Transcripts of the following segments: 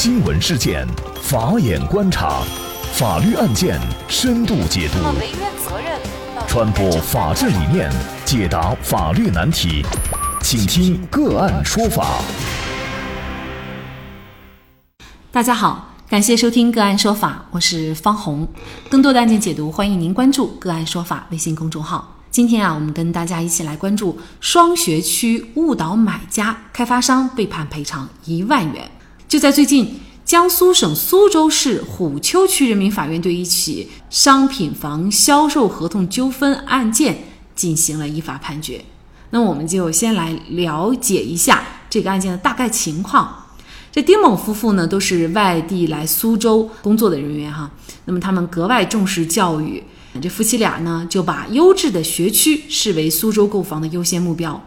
新闻事件，法眼观察，法律案件深度解读，传播法治理念，解答法律难题，请听个案说法。大家好，感谢收听个案说法，我是方红。更多的案件解读，欢迎您关注个案说法微信公众号。今天啊，我们跟大家一起来关注双学区误导买家，开发商被判赔偿一万元。就在最近，江苏省苏州市虎丘区人民法院对一起商品房销售合同纠纷案件进行了依法判决。那我们就先来了解一下这个案件的大概情况。这丁某夫妇呢，都是外地来苏州工作的人员哈。那么他们格外重视教育，这夫妻俩呢就把优质的学区视为苏州购房的优先目标。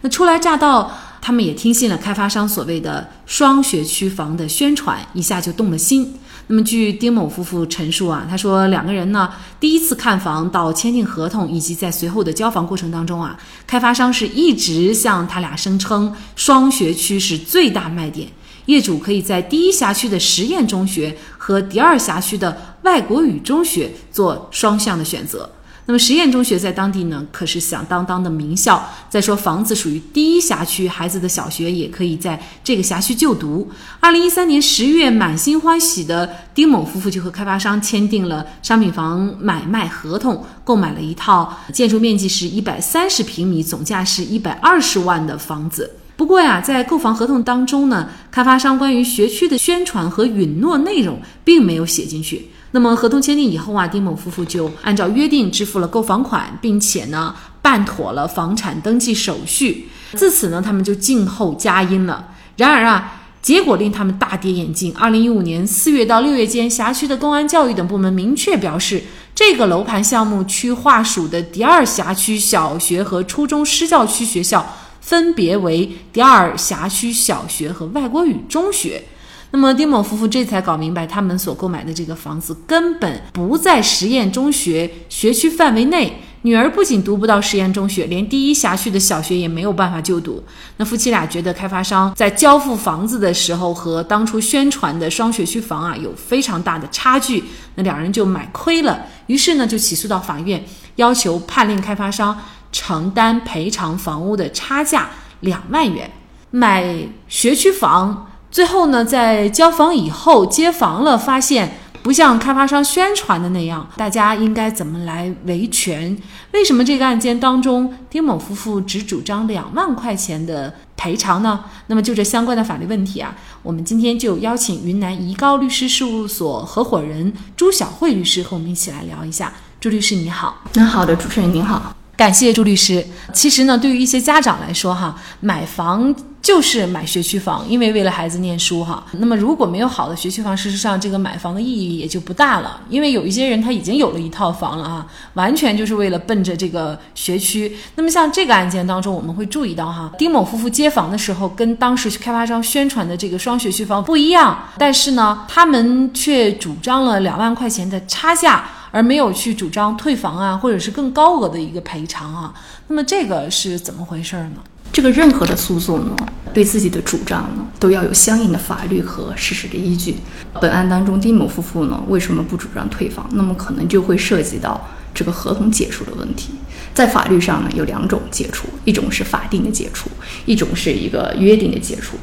那初来乍到。他们也听信了开发商所谓的双学区房的宣传，一下就动了心。那么，据丁某夫妇陈述啊，他说两个人呢，第一次看房到签订合同，以及在随后的交房过程当中啊，开发商是一直向他俩声称双学区是最大卖点，业主可以在第一辖区的实验中学和第二辖区的外国语中学做双向的选择。那么实验中学在当地呢，可是响当当的名校。再说房子属于第一辖区，孩子的小学也可以在这个辖区就读。二零一三年十月，满心欢喜的丁某夫妇就和开发商签订了商品房买卖合同，购买了一套建筑面积是一百三十平米、总价是一百二十万的房子。不过呀，在购房合同当中呢，开发商关于学区的宣传和允诺内容并没有写进去。那么合同签订以后啊，丁某夫妇就按照约定支付了购房款，并且呢办妥了房产登记手续。自此呢，他们就静候佳音了。然而啊，结果令他们大跌眼镜。二零一五年四月到六月间，辖区的公安、教育等部门明确表示，这个楼盘项目区划属的第二辖区小学和初中施教区学校，分别为第二辖区小学和外国语中学。那么丁某夫妇这才搞明白，他们所购买的这个房子根本不在实验中学学区范围内。女儿不仅读不到实验中学，连第一辖区的小学也没有办法就读。那夫妻俩觉得开发商在交付房子的时候和当初宣传的双学区房啊有非常大的差距，那两人就买亏了。于是呢就起诉到法院，要求判令开发商承担赔偿房屋的差价两万元。买学区房。最后呢，在交房以后接房了，发现不像开发商宣传的那样，大家应该怎么来维权？为什么这个案件当中，丁某夫妇只主张两万块钱的赔偿呢？那么就这相关的法律问题啊，我们今天就邀请云南怡高律师事务所合伙人朱晓慧律师和我们一起来聊一下。朱律师你好，那好的，主持人您好。感谢朱律师。其实呢，对于一些家长来说，哈，买房就是买学区房，因为为了孩子念书，哈。那么如果没有好的学区房，事实上这个买房的意义也就不大了。因为有一些人他已经有了一套房了啊，完全就是为了奔着这个学区。那么像这个案件当中，我们会注意到，哈，丁某夫妇接房的时候跟当时开发商宣传的这个双学区房不一样，但是呢，他们却主张了两万块钱的差价。而没有去主张退房啊，或者是更高额的一个赔偿啊，那么这个是怎么回事呢？这个任何的诉讼呢，对自己的主张呢，都要有相应的法律和事实的依据。本案当中，丁某夫妇呢，为什么不主张退房？那么可能就会涉及到这个合同解除的问题。在法律上呢，有两种解除，一种是法定的解除，一种是一个约定的解除。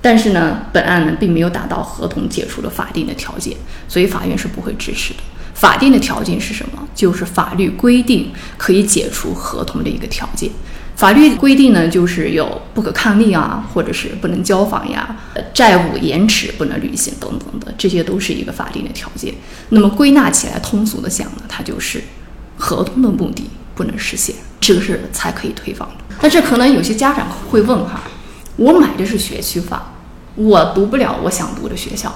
但是呢，本案呢，并没有达到合同解除的法定的条件，所以法院是不会支持的。法定的条件是什么？就是法律规定可以解除合同的一个条件。法律规定呢，就是有不可抗力啊，或者是不能交房呀，债务延迟不能履行等等的，这些都是一个法定的条件。那么归纳起来，通俗的讲呢，它就是合同的目的不能实现，这个是才可以退房的。那这可能有些家长会问哈，我买的是学区房，我读不了我想读的学校，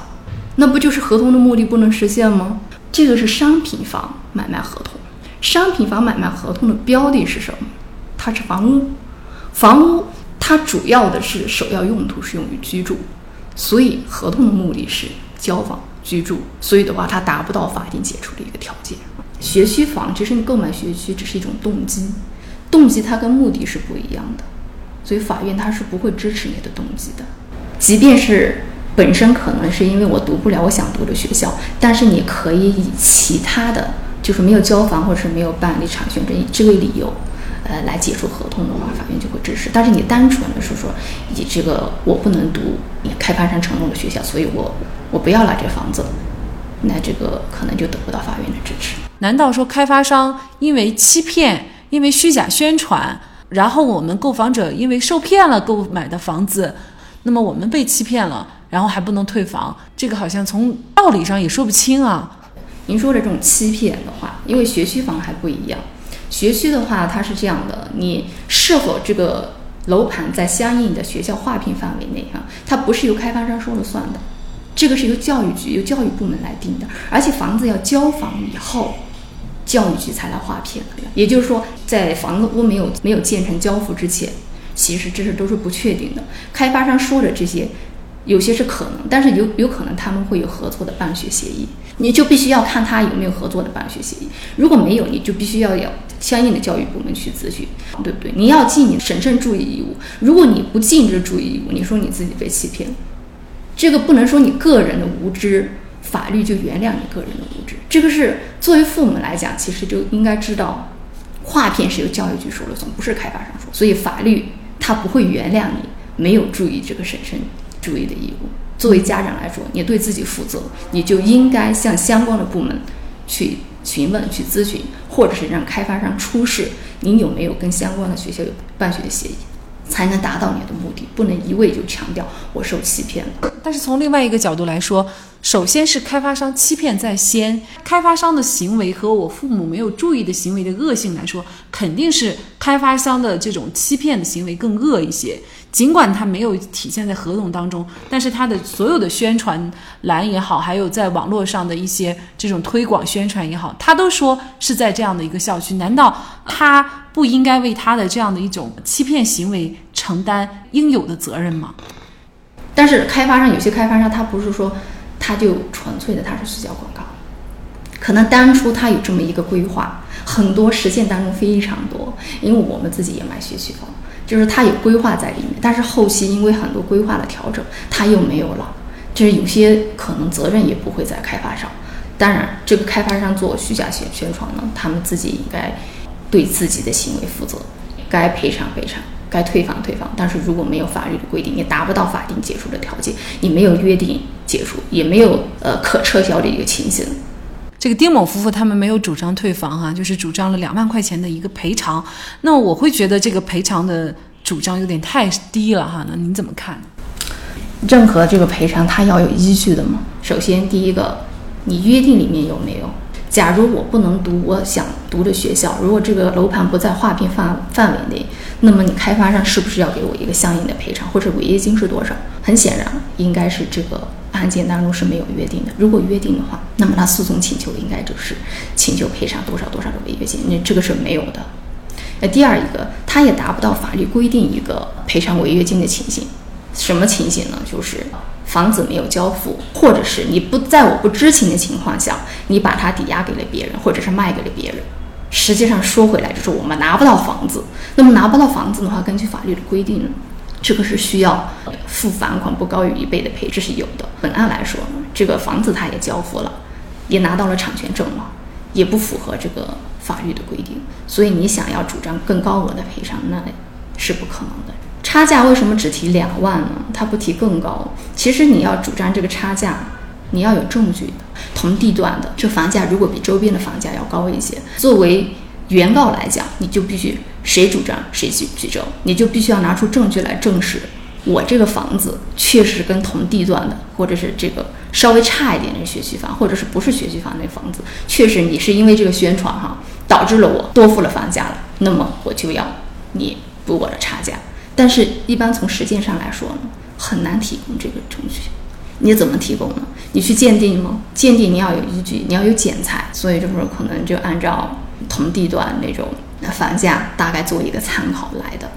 那不就是合同的目的不能实现吗？这个是商品房买卖合同，商品房买卖合同的标的是什么？它是房屋，房屋它主要的是首要用途是用于居住，所以合同的目的是交房居住，所以的话它达不到法定解除的一个条件。学区房其实你购买学区只是一种动机，动机它跟目的是不一样的，所以法院它是不会支持你的动机的，即便是本身可能是因为我读不了我想读的学校，但是你可以以其他的就是没有交房或者是没有办理产权这这个理由，呃，来解除合同的话，法院就会支持。但是你单纯的是说以这个我不能读你开发商承诺的学校，所以我我不要了这房子，那这个可能就得不到法院的支持。难道说开发商因为欺骗、因为虚假宣传，然后我们购房者因为受骗了购买的房子，那么我们被欺骗了？然后还不能退房，这个好像从道理上也说不清啊。您说的这种欺骗的话，因为学区房还不一样，学区的话它是这样的，你是否这个楼盘在相应的学校划片范围内哈，它不是由开发商说了算的，这个是由教育局、由教育部门来定的，而且房子要交房以后，教育局才来划片的。也就是说，在房子屋没有没有建成交付之前，其实这是都是不确定的。开发商说的这些。有些是可能，但是有有可能他们会有合作的办学协议，你就必须要看他有没有合作的办学协议。如果没有，你就必须要有相应的教育部门去咨询，对不对？你要尽你审慎注意义务。如果你不尽这注意义务，你说你自己被欺骗，这个不能说你个人的无知，法律就原谅你个人的无知。这个是作为父母来讲，其实就应该知道，划片是由教育局说了算，不是开发商说，所以法律他不会原谅你没有注意这个审慎。注意的义务，作为家长来说，你对自己负责，你就应该向相关的部门去询问、去咨询，或者是让开发商出示你有没有跟相关的学校有办学的协议，才能达到你的目的。不能一味就强调我受欺骗了。但是从另外一个角度来说，首先是开发商欺骗在先，开发商的行为和我父母没有注意的行为的恶性来说，肯定是开发商的这种欺骗的行为更恶一些。尽管它没有体现在合同当中，但是它的所有的宣传栏也好，还有在网络上的一些这种推广宣传也好，他都说是在这样的一个校区，难道他不应该为他的这样的一种欺骗行为承担应有的责任吗？但是开发商有些开发商他不是说他就纯粹的他是虚假广告，可能当初他有这么一个规划，很多实践当中非常多，因为我们自己也买学区房。就是他有规划在里面，但是后期因为很多规划的调整，他又没有了。就是有些可能责任也不会在开发商。当然，这个开发商做虚假宣宣传呢，他们自己应该对自己的行为负责，该赔偿赔偿，该退房退房。但是如果没有法律的规定，你达不到法定解除的条件，你没有约定解除，也没有呃可撤销的一个情形。这个丁某夫妇他们没有主张退房哈，就是主张了两万块钱的一个赔偿。那我会觉得这个赔偿的主张有点太低了哈。那您怎么看？任何这个赔偿它要有依据的嘛。首先第一个，你约定里面有没有？假如我不能读我想读的学校，如果这个楼盘不在划片范范围内，那么你开发商是不是要给我一个相应的赔偿，或者违约金是多少？很显然，应该是这个。案件当中是没有约定的，如果约定的话，那么他诉讼请求应该就是请求赔偿多少多少的违约金，那这个是没有的。那第二一个，他也达不到法律规定一个赔偿违约金的情形，什么情形呢？就是房子没有交付，或者是你不在我不知情的情况下，你把它抵押给了别人，或者是卖给了别人。实际上说回来，就是我们拿不到房子。那么拿不到房子的话，根据法律的规定。这个是需要付房款不高于一倍的赔，这是有的。本案来说，这个房子他也交付了，也拿到了产权证了，也不符合这个法律的规定，所以你想要主张更高额的赔偿，那是不可能的。差价为什么只提两万呢？他不提更高？其实你要主张这个差价，你要有证据。同地段的这房价如果比周边的房价要高一些，作为原告来讲，你就必须谁主张谁举举证，你就必须要拿出证据来证实我这个房子确实跟同地段的，或者是这个稍微差一点的学区房，或者是不是学区房那房子，确实你是因为这个宣传哈，导致了我多付了房价了，那么我就要你补我的差价。但是，一般从实践上来说呢，很难提供这个证据。你怎么提供呢？你去鉴定吗？鉴定你要有依据，你要有检材，所以就是可能就按照同地段那种房价大概做一个参考来的，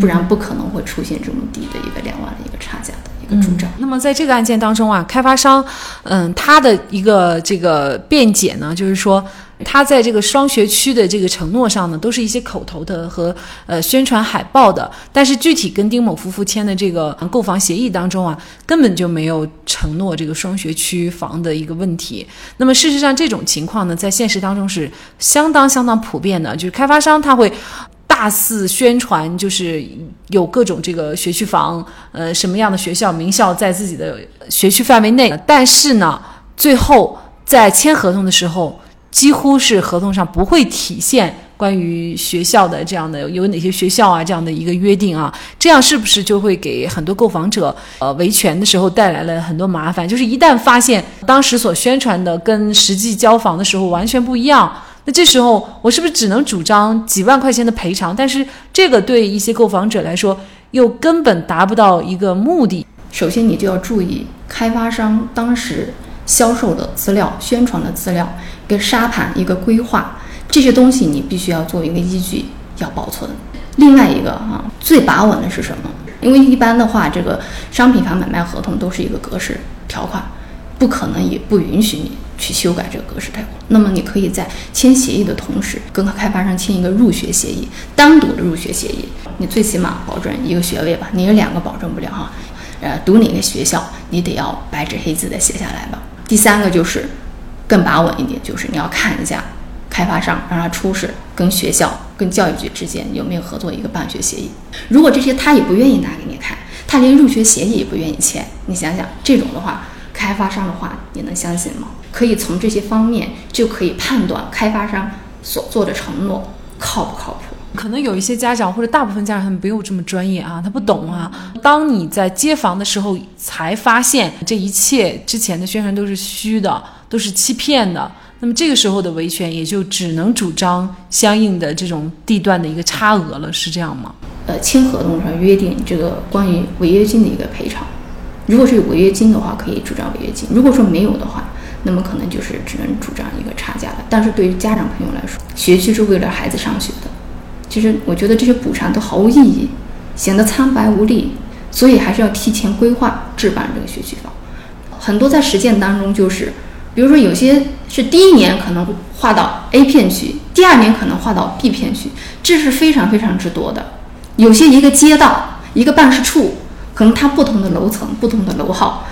不然不可能会出现这么低的一个两万的一个差价的。主张。那么在这个案件当中啊，开发商，嗯，他的一个这个辩解呢，就是说。他在这个双学区的这个承诺上呢，都是一些口头的和呃宣传海报的，但是具体跟丁某夫妇签的这个购房协议当中啊，根本就没有承诺这个双学区房的一个问题。那么事实上，这种情况呢，在现实当中是相当相当普遍的，就是开发商他会大肆宣传，就是有各种这个学区房，呃，什么样的学校名校在自己的学区范围内，但是呢，最后在签合同的时候。几乎是合同上不会体现关于学校的这样的有哪些学校啊这样的一个约定啊，这样是不是就会给很多购房者呃维权的时候带来了很多麻烦？就是一旦发现当时所宣传的跟实际交房的时候完全不一样，那这时候我是不是只能主张几万块钱的赔偿？但是这个对一些购房者来说又根本达不到一个目的。首先，你就要注意开发商当时销售的资料、宣传的资料。一个沙盘，一个规划，这些东西你必须要做一个依据，要保存。另外一个哈，最把稳的是什么？因为一般的话，这个商品房买卖合同都是一个格式条款，不可能也不允许你去修改这个格式条款。那么你可以在签协议的同时，跟开发商签一个入学协议，单独的入学协议。你最起码保证一个学位吧，你有两个保证不了哈。呃，读哪个学校，你得要白纸黑字的写下来吧。第三个就是。更把稳一点，就是你要看一下开发商让他出示跟学校、跟教育局之间有没有合作一个办学协议。如果这些他也不愿意拿给你看，他连入学协议也不愿意签，你想想这种的话，开发商的话你能相信吗？可以从这些方面就可以判断开发商所做的承诺靠不靠谱。可能有一些家长或者大部分家长他们没有这么专业啊，他不懂啊。当你在接房的时候才发现这一切之前的宣传都是虚的。都是欺骗的，那么这个时候的维权也就只能主张相应的这种地段的一个差额了，是这样吗？呃，签合同上约定这个关于违约金的一个赔偿，如果是有违约金的话，可以主张违约金；如果说没有的话，那么可能就是只能主张一个差价了。但是对于家长朋友来说，学区是为了孩子上学的，其实我觉得这些补偿都毫无意义，显得苍白无力，所以还是要提前规划置办这个学区房。很多在实践当中就是。比如说，有些是第一年可能划到 A 片区，第二年可能划到 B 片区，这是非常非常之多的。有些一个街道、一个办事处，可能它不同的楼层、不同的楼号，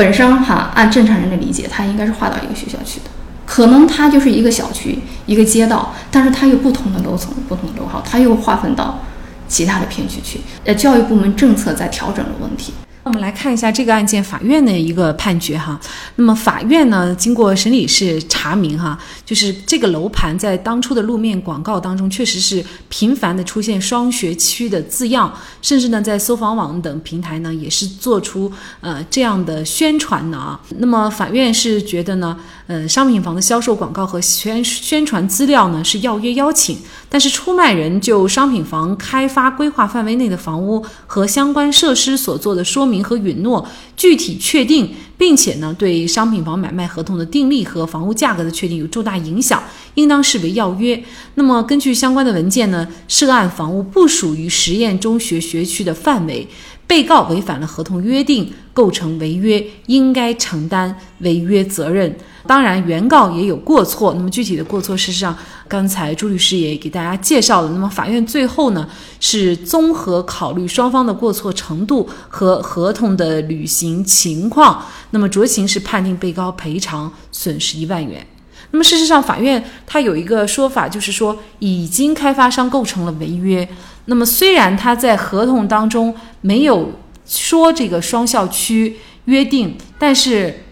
本身哈按正常人的理解，它应该是划到一个学校去的。可能它就是一个小区、一个街道，但是它有不同的楼层、不同的楼号，它又划分到其他的片区去。呃，教育部门政策在调整的问题。我们来看一下这个案件法院的一个判决哈。那么法院呢，经过审理是查明哈，就是这个楼盘在当初的路面广告当中，确实是频繁的出现双学区的字样，甚至呢在搜房网等平台呢也是做出呃这样的宣传的啊。那么法院是觉得呢，呃商品房的销售广告和宣宣传资料呢是要约邀请，但是出卖人就商品房开发规划范围内的房屋和相关设施所做的说。明和允诺具体确定，并且呢，对商品房买卖合同的订立和房屋价格的确定有重大影响，应当视为要约。那么，根据相关的文件呢，涉案房屋不属于实验中学学区的范围。被告违反了合同约定，构成违约，应该承担违约责任。当然，原告也有过错。那么具体的过错，事实上，刚才朱律师也给大家介绍了。那么法院最后呢，是综合考虑双方的过错程度和合同的履行情况，那么酌情是判定被告赔偿损失一万元。那么事实上，法院它有一个说法，就是说已经开发商构成了违约。那么虽然他在合同当中没有说这个双校区约定，但是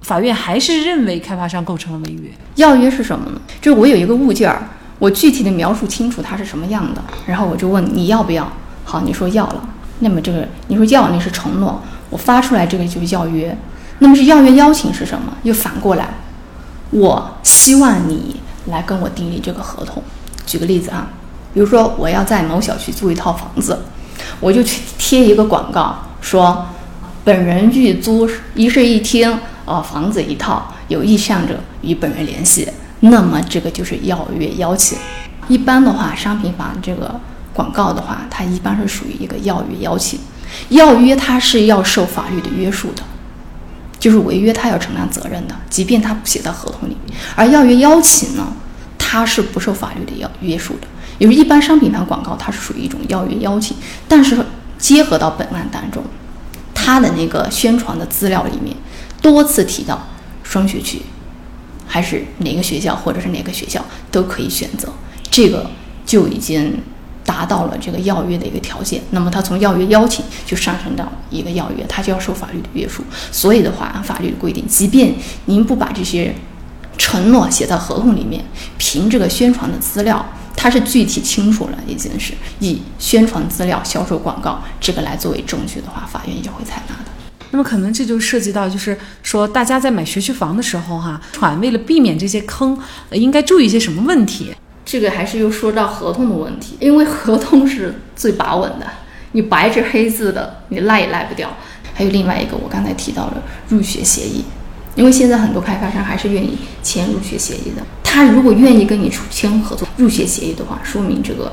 法院还是认为开发商构成了违约。要约是什么呢？就是我有一个物件儿，我具体的描述清楚它是什么样的，然后我就问你要不要。好，你说要了，那么这个你说要那是承诺，我发出来这个就是要约。那么是要约邀请是什么？又反过来。我希望你来跟我订立这个合同。举个例子啊，比如说我要在某小区租一套房子，我就去贴一个广告，说本人欲租一室一厅，呃，房子一套，有意向者与本人联系。那么这个就是要约邀请。一般的话，商品房这个广告的话，它一般是属于一个要约邀请。要约它是要受法律的约束的，就是违约他要承担责任的，即便他不写在合同里。而要约邀请呢，它是不受法律的要约束的。因为一般商品房广告它是属于一种要约邀请，但是结合到本案当中，它的那个宣传的资料里面多次提到双学区，还是哪个学校或者是哪个学校都可以选择，这个就已经达到了这个要约的一个条件。那么它从要约邀请就上升到一个要约，它就要受法律的约束。所以的话，按法律的规定，即便您不把这些承诺写在合同里面，凭这个宣传的资料。它是具体清楚了，已经是以宣传资料、销售广告这个来作为证据的话，法院也会采纳的。那么可能这就涉及到，就是说大家在买学区房的时候，哈，传为了避免这些坑，应该注意一些什么问题？这个还是又说到合同的问题，因为合同是最把稳的，你白纸黑字的，你赖也赖不掉。还有另外一个，我刚才提到了入学协议。因为现在很多开发商还是愿意签入学协议的。他如果愿意跟你签合作入学协议的话，说明这个，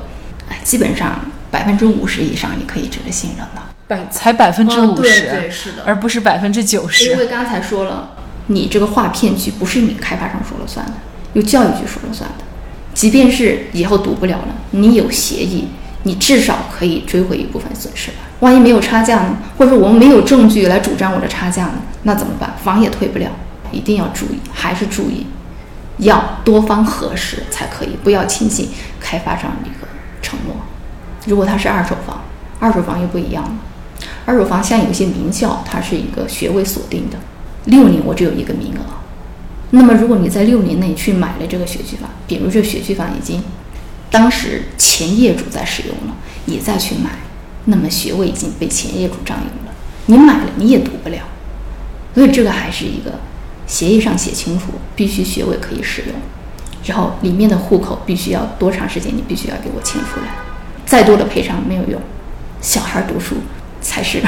哎，基本上百分之五十以上你可以值得信任的。百才百分之五十，对，是的，而不是百分之九十。因为刚才说了，你这个划片区不是你开发商说了算的，由教育局说了算的。即便是以后读不了了，你有协议，你至少可以追回一部分损失吧。万一没有差价呢？或者说我们没有证据来主张我的差价呢？那怎么办？房也退不了，一定要注意，还是注意，要多方核实才可以，不要轻信开发商一个承诺。如果它是二手房，二手房又不一样了。二手房像有些名校，它是一个学位锁定的，六年我只有一个名额。那么如果你在六年内去买了这个学区房，比如这学区房已经当时前业主在使用了，你再去买。那么学位已经被前业主占用了，你买了你也读不了，所以这个还是一个协议上写清楚，必须学位可以使用，然后里面的户口必须要多长时间，你必须要给我迁出来，再多的赔偿没有用，小孩读书才是。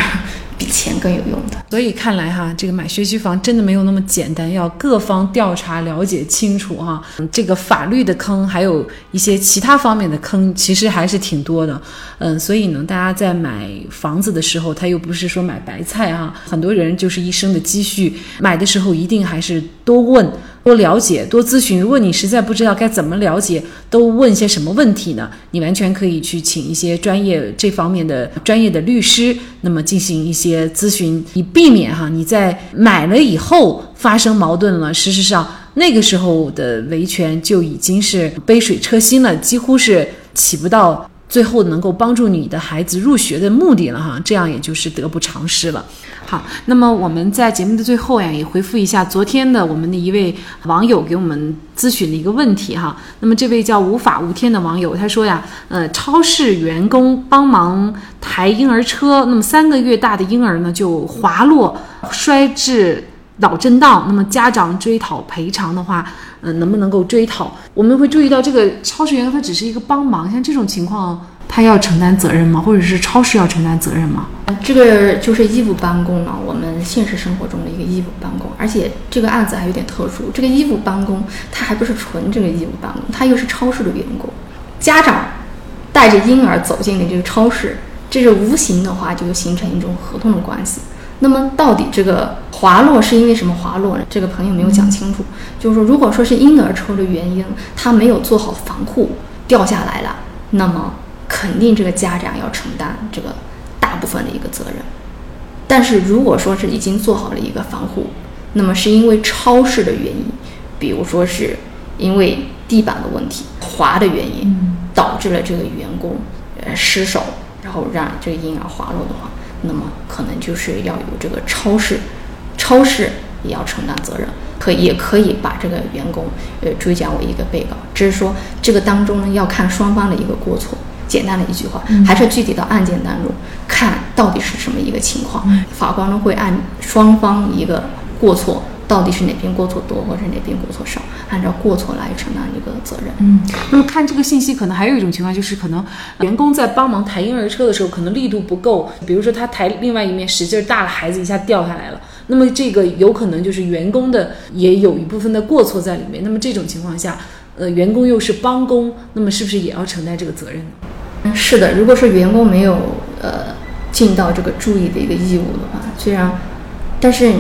比钱更有用的，所以看来哈，这个买学区房真的没有那么简单，要各方调查了解清楚哈。这个法律的坑，还有一些其他方面的坑，其实还是挺多的。嗯，所以呢，大家在买房子的时候，他又不是说买白菜哈，很多人就是一生的积蓄，买的时候一定还是多问。多了解，多咨询。如果你实在不知道该怎么了解，都问些什么问题呢？你完全可以去请一些专业这方面的专业的律师，那么进行一些咨询，以避免哈你在买了以后发生矛盾了。事实上，那个时候的维权就已经是杯水车薪了，几乎是起不到最后能够帮助你的孩子入学的目的了哈。这样也就是得不偿失了。好，那么我们在节目的最后呀，也回复一下昨天的我们的一位网友给我们咨询的一个问题哈。那么这位叫无法无天的网友他说呀，呃，超市员工帮忙抬婴儿车，那么三个月大的婴儿呢就滑落摔至脑震荡，那么家长追讨赔偿的话，嗯，能不能够追讨？我们会注意到这个超市员工他只是一个帮忙，像这种情况。他要承担责任吗？或者是超市要承担责任吗？这个就是义务帮工了，我们现实生活中的一个义务帮工，而且这个案子还有点特殊，这个义务帮工他还不是纯这个义务帮工，他又是超市的员工，家长带着婴儿走进了这个超市，这是无形的话就形成一种合同的关系。那么到底这个滑落是因为什么滑落呢？这个朋友没有讲清楚，就是说如果说是婴儿车的原因，他没有做好防护掉下来了，那么。肯定这个家长要承担这个大部分的一个责任，但是如果说是已经做好了一个防护，那么是因为超市的原因，比如说是因为地板的问题滑的原因，导致了这个员工呃失手，然后让这个婴儿滑落的话，那么可能就是要有这个超市，超市也要承担责任，可也可以把这个员工呃追加为一个被告，只是说这个当中呢要看双方的一个过错。简单的一句话，还是具体到案件当中看到底是什么一个情况，法官呢会按双方一个过错，到底是哪边过错多，或者哪边过错少，按照过错来承担一个责任。嗯，那么看这个信息，可能还有一种情况，就是可能员工在帮忙抬婴儿车的时候，可能力度不够，比如说他抬另外一面使劲大了，孩子一下掉下来了，那么这个有可能就是员工的也有一部分的过错在里面。那么这种情况下，呃，员工又是帮工，那么是不是也要承担这个责任呢？是的，如果说员工没有呃尽到这个注意的一个义务的话，虽然，但是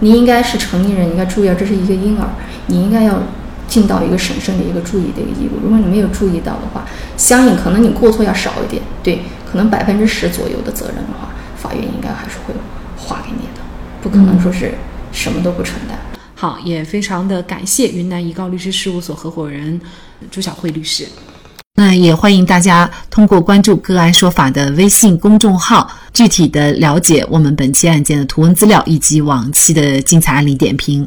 你应该是成年人，应该注意到这是一个婴儿，你应该要尽到一个审慎的一个注意的一个义务。如果你没有注意到的话，相应可能你过错要少一点，对，可能百分之十左右的责任的话，法院应该还是会划给你的，不可能说是什么都不承担。好，也非常的感谢云南怡高律师事务所合伙人朱晓慧律师。那也欢迎大家通过关注“个案说法”的微信公众号，具体的了解我们本期案件的图文资料以及往期的精彩案例点评。